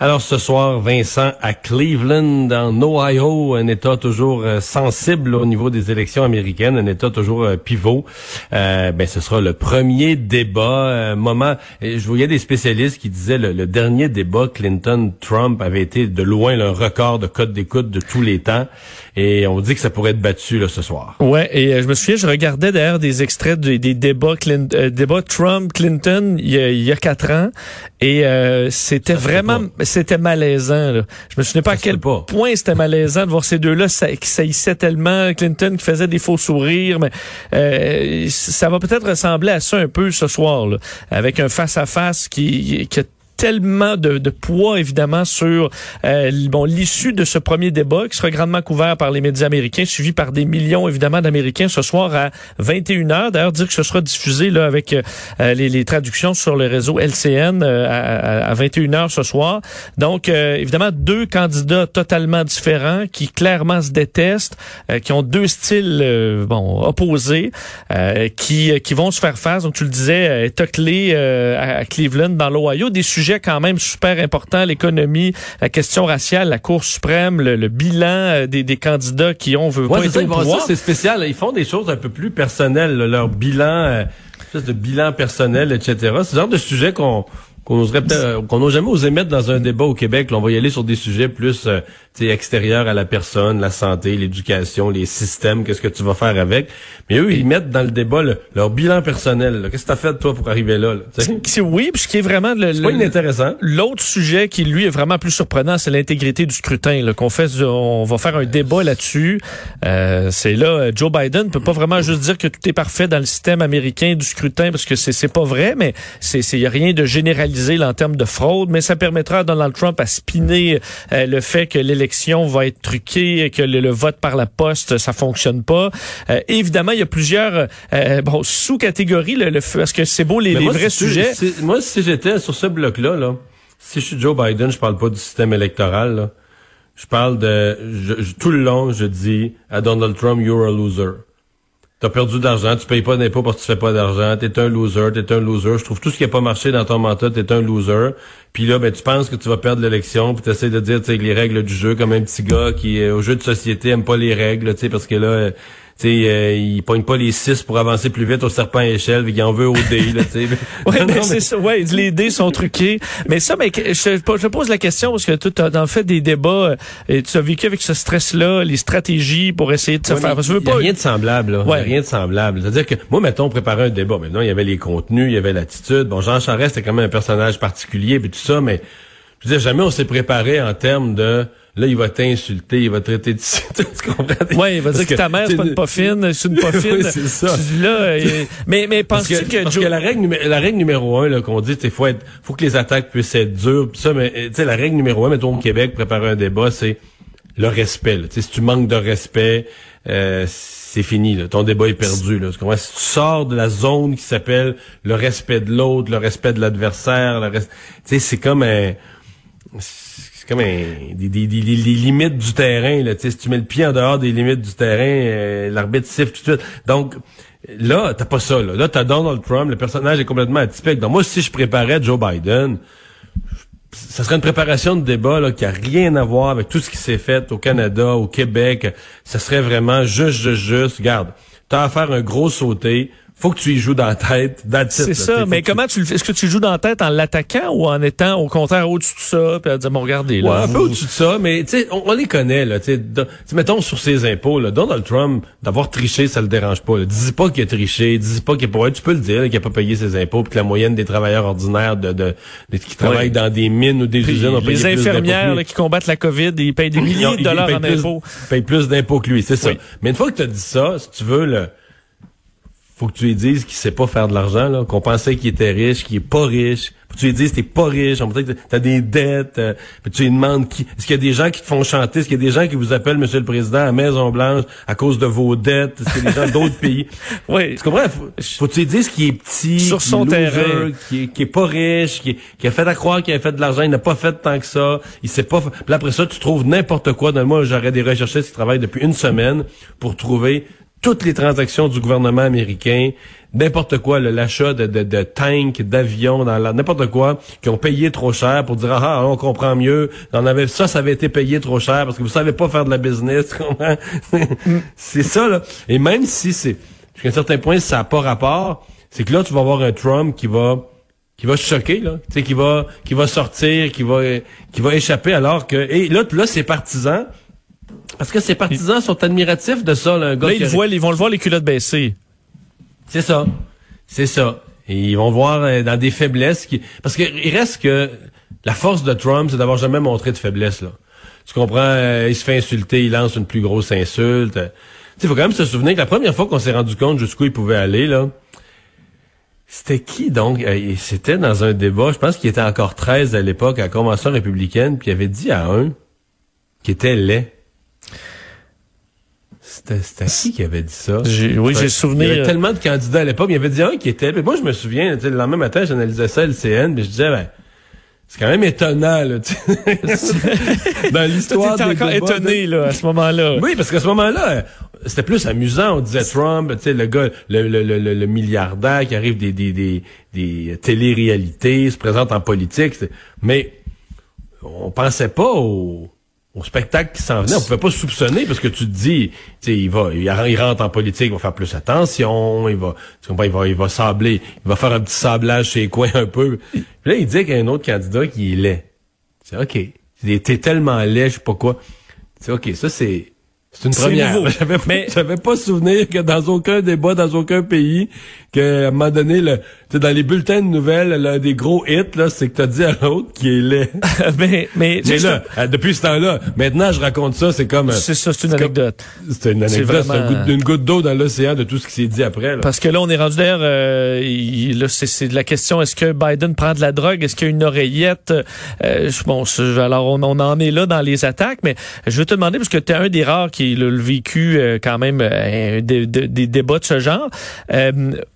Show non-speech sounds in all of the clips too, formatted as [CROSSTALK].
Alors ce soir, Vincent, à Cleveland, en Ohio, un État toujours euh, sensible au niveau des élections américaines, un État toujours euh, pivot. Euh, ben, ce sera le premier débat. euh, moment, je voyais des spécialistes qui disaient le, le dernier débat Clinton-Trump avait été de loin le record de code d'écoute de tous les temps. Et on dit que ça pourrait être battu là, ce soir. Ouais, et je me souviens, je regardais d'ailleurs des extraits des, des débats, débats Trump-Clinton il y, a, il y a quatre ans, et euh, c'était vraiment, c'était malaisant. Là. Je me souviens pas Ça à quel pas. point c'était malaisant de voir ces deux-là ça, qui saillissaient tellement, Clinton qui faisait des faux sourires, mais euh, ça va peut-être ressembler à ça un peu ce soir, là, avec un face-à-face qui, qui a tellement de, poids évidemment sur euh, bon l'issue de ce premier débat qui sera grandement couvert par les médias américains suivi par des millions évidemment d'américains ce soir à 21h d'ailleurs dire que ce sera diffusé là avec euh, les, traductions sur le réseau LCN euh, à, à 21h ce soir. Donc évidemment deux candidats totalement différents qui clairement se détestent qui ont deux styles bon opposés qui qui vont se faire face. Donc tu le disais état clé à à Cleveland dans l'Ohio. Des sujets quand même super importants l'économie la question raciale la Cour suprême le, le bilan euh, des, des candidats qui ont veut Ouais, pas ça, c'est spécial. Ils font des choses un peu plus personnelles, leur bilan, euh, espèce de bilan personnel, etc. C'est le genre de sujet qu'on qu'on oserait peut-être, qu'on n'a jamais osé mettre dans un débat au Québec. Là, on va y aller sur des sujets plus euh, extérieurs à la personne, la santé, l'éducation, les systèmes, qu'est-ce que tu vas faire avec. Mais eux, ils mettent dans le débat le- leur bilan personnel. Qu'est-ce que tu as fait, toi, pour arriver là? là, oui puis ce qui est vraiment le, C'est pas le- inintéressant. L'autre sujet qui, lui, est vraiment plus surprenant, c'est l'intégrité du scrutin. Là, qu'on fait, on va faire un débat là-dessus. Euh, c'est là, euh, Joe Biden peut pas vraiment juste dire que tout est parfait dans le système américain du scrutin, parce que c'est, c'est pas vrai, mais c'est, c'est y a rien de généralisé là, en termes de fraude. Mais ça permettra à Donald Trump à spinner euh, le fait que l'élection va être truquée, que le, le vote par la poste, ça fonctionne pas. Euh, évidemment, il y a plusieurs euh, bon sous-catégories. Le, le, parce que c'est beau les, Mais les moi, vrais si tu- sujets. si- moi, si j'étais sur ce bloc-là, là, si je suis Joe Biden, je parle pas du système électoral. Là. Je parle de... je- je- tout le long, je dis à Donald Trump, you're a loser. T'as perdu d'argent, tu payes pas d'impôts parce que tu fais pas d'argent, t'es un loser, t'es un loser. Je trouve tout ce qui a pas marché dans ton mandat, t'es un loser. Puis là, ben tu penses que tu vas perdre l'élection, puis t'essaies de dire tu sais, les règles du jeu comme un petit gars qui au jeu de société aime pas les règles, tu sais, parce que là, euh, tu sais, euh, il pogne pas les six pour avancer plus vite au serpent à échelle, il en veut au dé, là. [LAUGHS] Ouais, Non, mais non, c'est ça. Ouais, les dés sont truqués. Mais ça, mais que- je, je pose la question parce que tu as dans le fait des débats euh, et tu as vécu avec ce stress-là, les stratégies pour essayer de se Ouais, faire. il y a pas. rien de semblable, là. A Ouais. rien de semblable. C'est-à-dire que, moi, mettons, on préparait un débat. Maintenant, il y avait les contenus, il y avait l'attitude. Bon, Jean Charest, c'était quand même un personnage particulier, puis tout ça, mais, je veux dire, jamais on s'est préparé en termes de, là, il va t'insulter, il va te traiter de... [LAUGHS] tu comprends? Ouais, il va dire que, ta mère, c'est pas une poffine, c'est une [LAUGHS] poffine. Oui, c'est ça. Là, euh, mais, mais penses-tu que, que, parce Joe- que la règle la règle numéro un là qu'on dit c'est faut être faut que les attaques puissent être dures pis ça mais tu sais la règle numéro un mettons au Québec préparer un débat c'est le respect là. Tu sais, si tu manques de respect euh, c'est fini là. ton débat est perdu là. Si tu sors de la zone qui s'appelle le respect de l'autre le respect de l'adversaire le res- tu sais c'est comme un comme un, des, des, des- des limites du terrain. Là, si tu mets le pied en dehors des limites du terrain, euh, l'arbitre siffle tout de suite. Donc, là, t'as pas ça. Là, là t'as Donald Trump, le personnage est complètement atypique. Donc, moi, si je préparais Joe Biden, ça serait une préparation de débat là, qui a rien à voir avec tout ce qui s'est fait au Canada, au Québec. Ça serait vraiment juste, juste, juste. Regarde, t'as à faire un gros sauté. Faut que tu y joues dans la tête. C'est ça, mais comment tu le fais? Est-ce que tu joues dans la tête en l'attaquant ou en étant au contraire au-dessus de ça, puis à dire, bon, regardez, là. Ouais, un peu au-dessus de ça, mais tu sais, on, les connaît, là, tu sais, mettons sur ses impôts, là, Donald Trump, d'avoir triché, ça le dérange pas. Dis pas qu'il a triché, dis pas qu'il a pas, tu peux le dire, qu'il a pas payé ses impôts, puis que la moyenne des travailleurs ordinaires de, de, qui travaillent dans des mines ou des usines ont payé Les infirmières qui combattent la COVID, ils payent des millions de dollars en impôts. Ils payent plus d'impôts que lui, c'est ça. Mais une fois que tu as dit ça, si tu veux, le faut que tu lui dises qu'il sait pas faire de l'argent, là, qu'on pensait qu'il était riche, qu'il est pas riche. Faut que tu lui dises t'es pas riche, on peut que t'as des dettes. Euh, puis tu lui demandes qui. Est-ce qu'il y a des gens qui te font chanter, est-ce qu'il y a des gens qui vous appellent Monsieur le Président à Maison Blanche à cause de vos dettes, est-ce qu'il y a des gens d'autres pays? [LAUGHS] Oui. Tu comprends? Faut, faut que tu lui dises qu'il est petit, sur son terrain, qui est, est pas riche, qui, a fait à croire qu'il a fait de l'argent, il n'a pas fait tant que ça, il sait pas. Puis après ça, tu trouves n'importe quoi. Dans moi, j'aurais des recherchistes qui travaillent depuis une semaine pour trouver toutes les transactions du gouvernement américain, n'importe quoi, l'achat de, de, tanks, d'avions, n'importe quoi, qui ont payé trop cher pour dire ah, ah on comprend mieux, ça, ça avait été payé trop cher parce que vous savez pas faire de la business, [LAUGHS] c'est ça là. Et même si c'est jusqu'à un certain point ça n'a pas rapport, c'est que là tu vas avoir un Trump qui va qui va choquer là, tu sais qui va qui va sortir, qui va qui va échapper alors que et là là ses partisans parce que ses partisans sont admiratifs de ça, là, un gars. Là, ils, ils vont le voir les culottes baissées. C'est ça. C'est ça. Et ils vont voir euh, dans des faiblesses qui. Parce qu'il reste que la force de Trump, c'est d'avoir jamais montré de faiblesse, là. Tu comprends? Euh, il se fait insulter, il lance une plus grosse insulte. Il faut quand même se souvenir que la première fois qu'on s'est rendu compte jusqu'où il pouvait aller, là, c'était qui donc? Euh, c'était dans un débat, je pense qu'il était encore 13 à l'époque à la Convention républicaine, puis il avait dit à un qui était laid. C'était qui qui avait dit ça? Oui, j'ai souvenir. Il y avait tellement de candidats à l'époque. Il y avait dit un qui était... moi, je me souviens, le lendemain matin, j'analysais ça à LCN, mais je disais, ben, c'est quand même étonnant, là, [LAUGHS] dans l'histoire des encore étonné, là, à ce moment-là. Oui, parce qu'à ce moment-là, c'était plus amusant. On disait Trump, tu sais, le gars, le, le, le, le, milliardaire qui arrive des, des, des, des télé-réalités, se présente en politique. Mais on pensait pas au au spectacle qui s'en venait, on pouvait pas soupçonner parce que tu te dis, tu il va, il rentre en politique, il va faire plus attention, il va, tu comprends, il va, il va sabler, il va faire un petit sablage chez les coins un peu. Puis là, il dit qu'il y a un autre candidat qui est laid. C'est ok. T'es tellement laid, je sais pas quoi. C'est ok, ça c'est, c'est une première. [LAUGHS] J'avais mais... j'avais pas souvenir que dans aucun débat, dans aucun pays, qu'à un moment donné, le, dans les bulletins de nouvelles, là, des gros hits, là, c'est que t'as dit à l'autre qui est laid. [LAUGHS] mais, mais, mais là, euh, depuis ce temps-là, maintenant je raconte ça, c'est comme... C'est ça, c'est une anecdote. C'est une anecdote, c'est une goutte d'eau dans l'océan de tout ce qui s'est dit après. Là. Parce que là, on est rendu d'ailleurs, euh, là, c'est de la question, est-ce que Biden prend de la drogue? Est-ce qu'il y a une oreillette? Euh, bon, alors on, on, en est là dans les attaques, mais je veux te demander, parce que tu es un des rares qui a le vécu euh, quand même euh, des, des, débats de ce genre.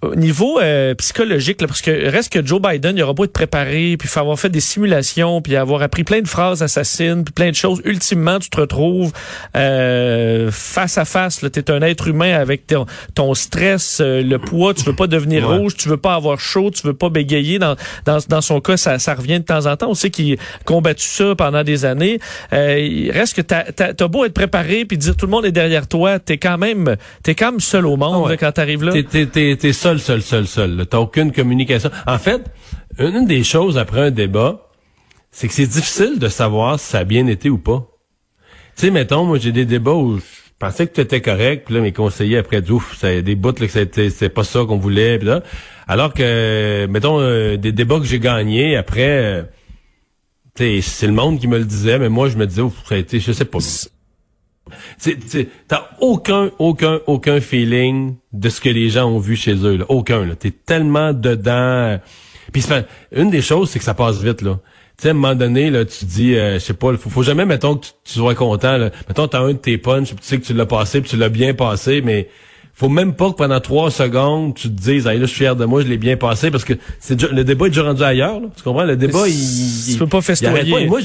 au niveau psychologique, parce que reste que Joe Biden, il aura beau être préparé, puis avoir fait des simulations, puis avoir appris plein de phrases assassines, puis plein de choses. Ultimement, tu te retrouves euh, face à face. Tu es un être humain avec ton, stress, euh, le poids. Tu veux pas devenir rouge, tu veux pas avoir chaud, tu veux pas bégayer. Dans, dans, dans son cas, ça, ça revient de temps en temps. On sait qu'il a combattu ça pendant des années. Euh, il reste que t'as as, beau être préparé, puis dire tout le monde est derrière toi, t'es quand même t'es quand même seul au monde quand quand t'arrives là. T'es es, seul, seul, seul, seul. T'as aucune communication. En fait, une des choses après un débat, c'est que c'est difficile de savoir si ça a bien été ou pas. Tu sais, mettons, moi, j'ai des débats où je pensais que tu étais correct, puis là, mes conseillers, après, ouf, ça, des bouts, là, que c'était pas ça qu'on voulait, pis là. Alors que, mettons, euh, des débats que j'ai gagnés, après, euh, c'est le monde qui me le disait, mais moi, je me disais, ouf, ça a été, je sais pas. T'as aucun, aucun, aucun feeling de ce que les gens ont vu chez eux. Là. Aucun. T'es tellement dedans. Puis une des choses, c'est que ça passe vite. là. Tu sais, à un moment donné, là, tu dis, euh, je sais pas, faut, faut jamais, mettons, que tu, sois content. Là. Mettons, t'as un de tes punches, tu sais que tu l'as passé, puis tu l'as bien passé, mais faut même pas que pendant trois secondes, tu te dises, ah, là, je suis fier de moi, je l'ai bien passé, parce que c'est le débat est déjà rendu ailleurs. Là. Tu comprends? Le débat, il... Tu peux pas festoyer. Moi,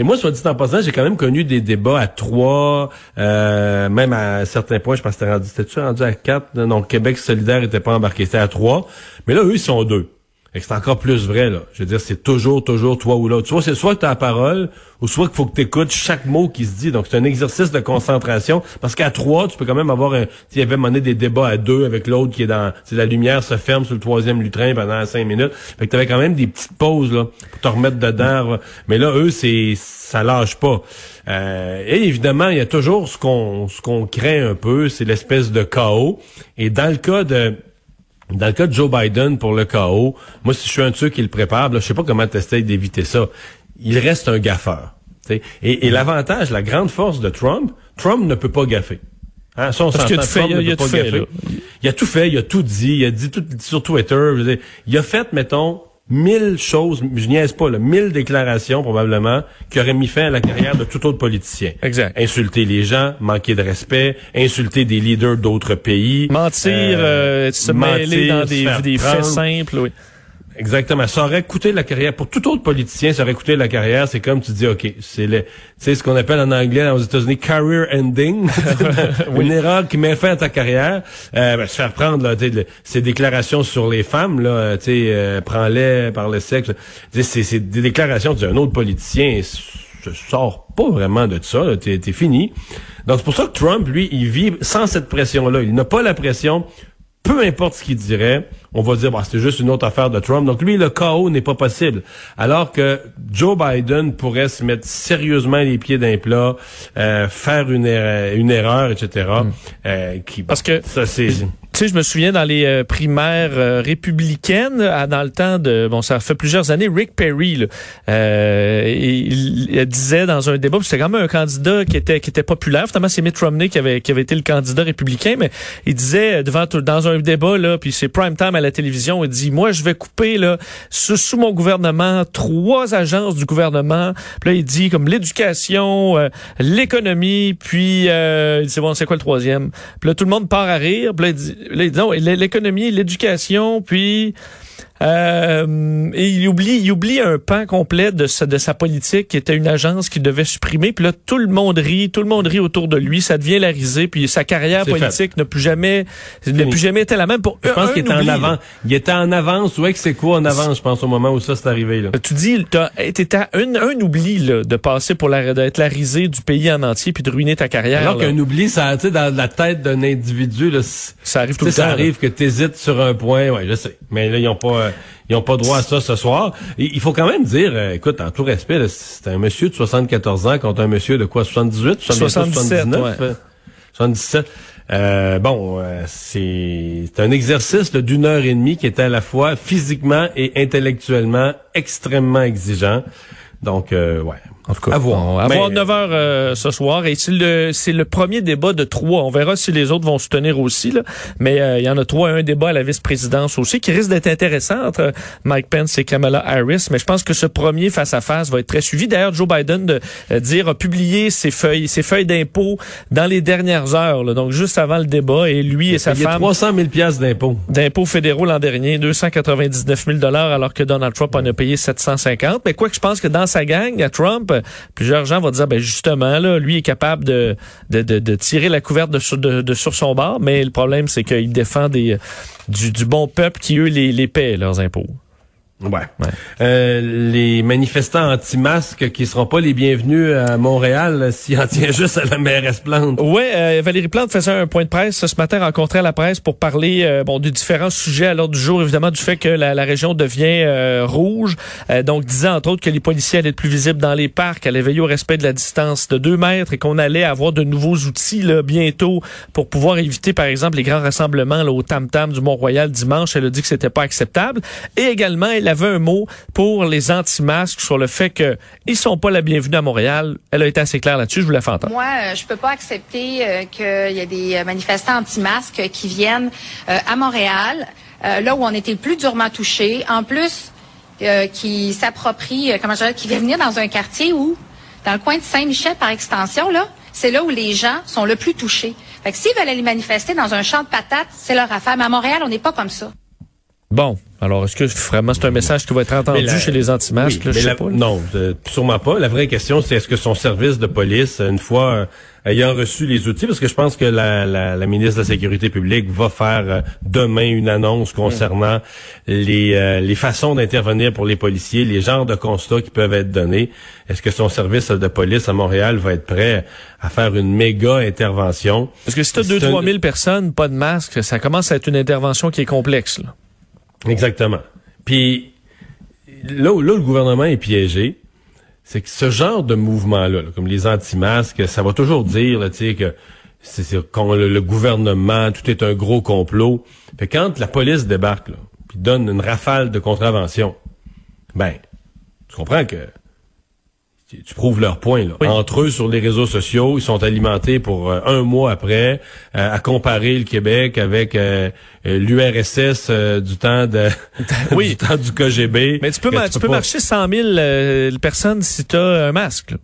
et moi, soit dit en passant, j'ai quand même connu des débats à trois, euh, même à certains points, je pense que c'était rendu, c'était rendu à quatre? Non, Québec solidaire était pas embarqué, c'était à trois. Mais là, eux, ils sont deux. Que c'est encore plus vrai, là. Je veux dire, c'est toujours, toujours toi ou l'autre. Soit c'est soit que tu as la parole, ou soit qu'il faut que tu écoutes chaque mot qui se dit. Donc, c'est un exercice de concentration. Parce qu'à trois, tu peux quand même avoir un... Il y avait mené des débats à deux avec l'autre qui est dans... Si la lumière se ferme sur le troisième lutrin pendant cinq minutes. Fait que tu avais quand même des petites pauses, là, pour te remettre dedans. Mais là, eux, c'est... ça lâche pas. Euh, et évidemment, il y a toujours ce qu'on ce qu'on craint un peu, c'est l'espèce de chaos. Et dans le cas de dans le cas de Joe Biden pour le chaos, moi, si je suis un de ceux qui le prépare, là, je sais pas comment t'essayes d'éviter ça. Il reste un gaffeur. Et, et l'avantage, la grande force de Trump, Trump ne peut pas gaffer. Hein, ça, Parce qu'il a tout fait, il, a tout fait, il a tout fait, il a tout dit, il a dit tout sur Twitter. il a fait, mettons, mille choses, je niaise pas, là, mille déclarations probablement qui auraient mis fin à la carrière de tout autre politicien. Exact. Insulter les gens, manquer de respect, insulter des leaders d'autres pays. Mentir, euh, euh se mêler dans des, des faits simples, oui. Exactement. Ça aurait coûté la carrière. Pour tout autre politicien, ça aurait coûté la carrière. C'est comme tu dis, OK, c'est le, c'est ce qu'on appelle en anglais aux États-Unis career ending. [LAUGHS] [LAUGHS] Une erreur qui met fin à ta carrière. Euh, ben, se faire prendre là, ces déclarations sur les femmes, là, tu sais, euh, prends-les par le sexe. C'est, c'est des déclarations d'un autre politicien. Je sors pas vraiment de ça. T'es, t'es fini. Donc c'est pour ça que Trump, lui, il vit sans cette pression-là. Il n'a pas la pression peu importe ce qu'il dirait, on va dire, bah, c'était juste une autre affaire de Trump. Donc lui, le chaos n'est pas possible. Alors que Joe Biden pourrait se mettre sérieusement les pieds d'un plat, euh, faire une, erreur, une erreur etc. Hmm. Euh, qui, Parce que ça, c'est tu sais, je me souviens dans les euh, primaires euh, républicaines, dans le temps de, bon, ça fait plusieurs années, Rick Perry, euh, il, disait dans un débat, c'était quand même un candidat qui était qui était populaire. Finalement, c'est Mitt Romney qui avait qui avait été le candidat républicain, mais il disait devant dans un débat là, puis c'est prime time à la télévision, il dit, moi, je vais couper là sous, mon gouvernement trois agences du gouvernement. Puis là, il dit comme l'éducation, l'économie, puis c'est bon, c'est quoi le troisième? Puis là, tout le monde part à rire. Puis là, il dit l'économie, l'éducation, puis euh, et il oublie, il oublie un pan complet de sa, de sa politique qui était une agence qu'il devait supprimer. Puis là, tout le monde rit, tout le monde rit autour de lui. Ça devient la risée. Puis sa carrière politique n'a plus jamais, n'a plus jamais été la même. Pour je pense qu'il était en avant. Il était en avance. Ouais, que c'est quoi en avance, je pense, au moment où ça s'est arrivé. Là. Tu dis, t'étais à un, un oubli là, de passer pour la, d'être la risée du pays en entier puis de ruiner ta carrière. Alors qu'un oubli, ça, tu sais, dans la tête d'un individu, là, ça arrive tout le temps. Ça arrive que tu hésites sur un point. Ouais, je sais. Mais là, ils ont pas ils n'ont pas droit à ça ce soir. il faut quand même dire, euh, écoute, en tout respect, c'est un monsieur de 74 ans contre un monsieur de quoi, 78, 77, 79, 77. Euh, bon, euh, c'est un exercice d'une heure et demie qui était à la fois physiquement et intellectuellement extrêmement exigeant. Donc, ouais, en tout cas, à voir. À voir 9 heures euh, ce soir. Et c'est le, c'est le premier débat de trois. On verra si les autres vont se tenir aussi. Là. Mais euh, il y en a trois. Un débat à la vice-présidence aussi qui risque d'être intéressant entre Mike Pence et Kamala Harris. Mais je pense que ce premier face-à-face va être très suivi. D'ailleurs, Joe Biden de euh, dire a publié ses feuilles, ses feuilles d'impôts dans les dernières heures. Là, donc juste avant le débat. Et lui et sa femme... 300 000 piastres d'impôts. D'impôts fédéraux l'an dernier. 299 000 dollars alors que Donald Trump en a payé 750. Mais quoi que je pense que dans sa gang, à Trump, plusieurs gens vont dire, ben justement, là, lui est capable de, de, de, tirer la couverte de, de, sur son bord, mais le problème, c'est qu'il défend des, du, du bon peuple qui, eux, les, les paient, leurs impôts. Ouais. Euh, les manifestants anti-masques qui seront pas les bienvenus à Montréal s'il en tient [LAUGHS] juste à la mairesse Plante. Oui, euh, Valérie Plante faisait un point de presse ce matin, rencontrait la presse pour parler euh, bon de différents sujets à l'ordre du jour, évidemment du fait que la, la région devient euh, rouge. donc disait entre autres que les policiers allaient être plus visibles dans les parcs, allaient veiller au respect de la distance de deux mètres et qu'on allait avoir de nouveaux outils là, bientôt pour pouvoir éviter par exemple les grands rassemblements là, au Tam-Tam du Mont-Royal dimanche. Elle a dit que c'était pas acceptable. Et également, elle avait un mot pour les anti-masques sur le fait qu'ils sont pas la bienvenue à Montréal. Elle a été assez claire là-dessus. Je vous la fais entendre. Moi, euh, je peux pas accepter euh, qu'il y ait des euh, manifestants anti-masques qui viennent à Montréal, là où on était le plus durement touché. En plus, qui s'approprient, comment je dirais, qui viennent venir dans un quartier où, dans le coin de Saint-Michel par extension, là, c'est là où les gens sont le plus touchés. Fait que s'ils veulent aller manifester dans un champ de patates, c'est leur affaire. Mais à Montréal, on n'est pas comme ça. Bon, alors est-ce que vraiment c'est un message qui va être entendu la- chez les anti-masques? Oui, la-. Non, euh, sûrement pas. La vraie question, c'est est-ce que son service de police, une fois euh, ayant reçu les outils, parce que je pense que la, la- la ministre de la Sécurité publique va faire euh, demain une annonce concernant les, euh, les façons d'intervenir pour les policiers, les genres de constats qui peuvent être donnés. Est-ce que son service de police à Montréal va être prêt à faire une méga intervention? Parce que si tu as C'est 2-3 un- 000 personnes, pas de masque, ça commence à être une intervention qui est complexe. Là. Exactement. Puis là où, là où le gouvernement est piégé, c'est que ce genre de mouvement-là, là, comme les anti-masques, ça va toujours dire là, que c'est qu'on- le, gouvernement, tout est un gros complot. Fait quand la police débarque, là, puis donne une rafale de contravention, ben, tu comprends que tu, prouves leur point. Là. Oui. Entre eux, sur les réseaux sociaux, ils sont alimentés pour euh, un mois après euh, à comparer le Québec avec euh, l'URSS du temps de [LAUGHS] [LAUGHS] Oui. du temps du KGB. Mais tu peux, tu peux marcher 100 000 euh, personnes si tu as un masque. là.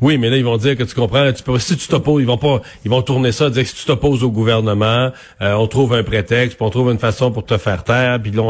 Oui, mais là ils vont dire que tu comprends, tu peux, si tu t'opposes, ils vont pas, ils vont tourner ça, dire que si tu t'opposes au gouvernement, euh, on trouve un prétexte, puis on trouve une façon pour te faire taire, puis là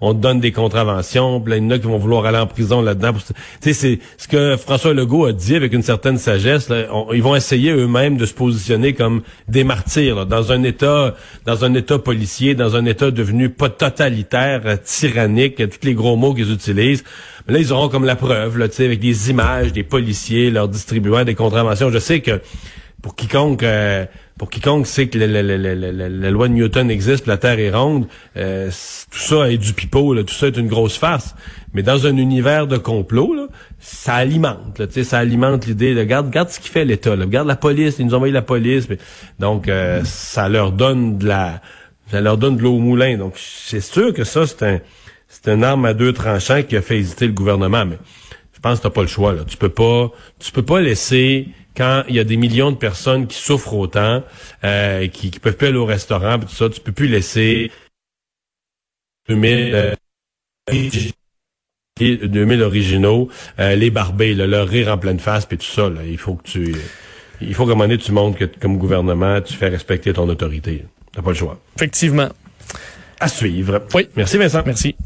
on, te donne des contraventions, puis là il y en qui vont vouloir aller en prison là-dedans. Tu sais, c'est ce que François Legault a dit avec une certaine sagesse. ils vont essayer eux-mêmes de se positionner comme des martyrs dans un état, dans un état policier, dans un état devenu pas totalitaire, euh, tyrannique, euh, tous les gros mots qu'ils utilisent. Mais là ils auront comme la preuve, là, tu sais, avec des images des policiers distribuant des contraventions. Je sais que pour quiconque euh, pour quiconque sait que la, loi de Newton existe, la Terre est ronde, euh, tout ça est du pipeau, là, tout ça est une grosse farce. Mais dans un univers de complot, là, ça alimente, là, ça alimente l'idée de regarde, regarde ce qu'il fait l'État, regarde la police, ils nous ont envoyé la police, donc euh, ça leur donne de la, ça leur donne de l'eau au moulin. Donc c'est sûr que ça c'est un, c'est une arme à deux tranchants qui a fait hésiter le gouvernement, mais je pense que t'as pas le choix. Là. Tu peux pas, tu peux pas laisser quand il y a des millions de personnes qui souffrent autant, euh, qui, qui peuvent plus aller au restaurant, pis tout ça, tu peux plus laisser 2000, euh, 2000 originaux, euh, les barbés, là, leur rire en pleine face, puis tout ça. Là. Il faut que tu, il faut qu'à un moment donné, tu montres que comme gouvernement, tu fais respecter ton autorité. T'as pas le choix. Effectivement. À suivre. Oui. Merci Vincent. Merci.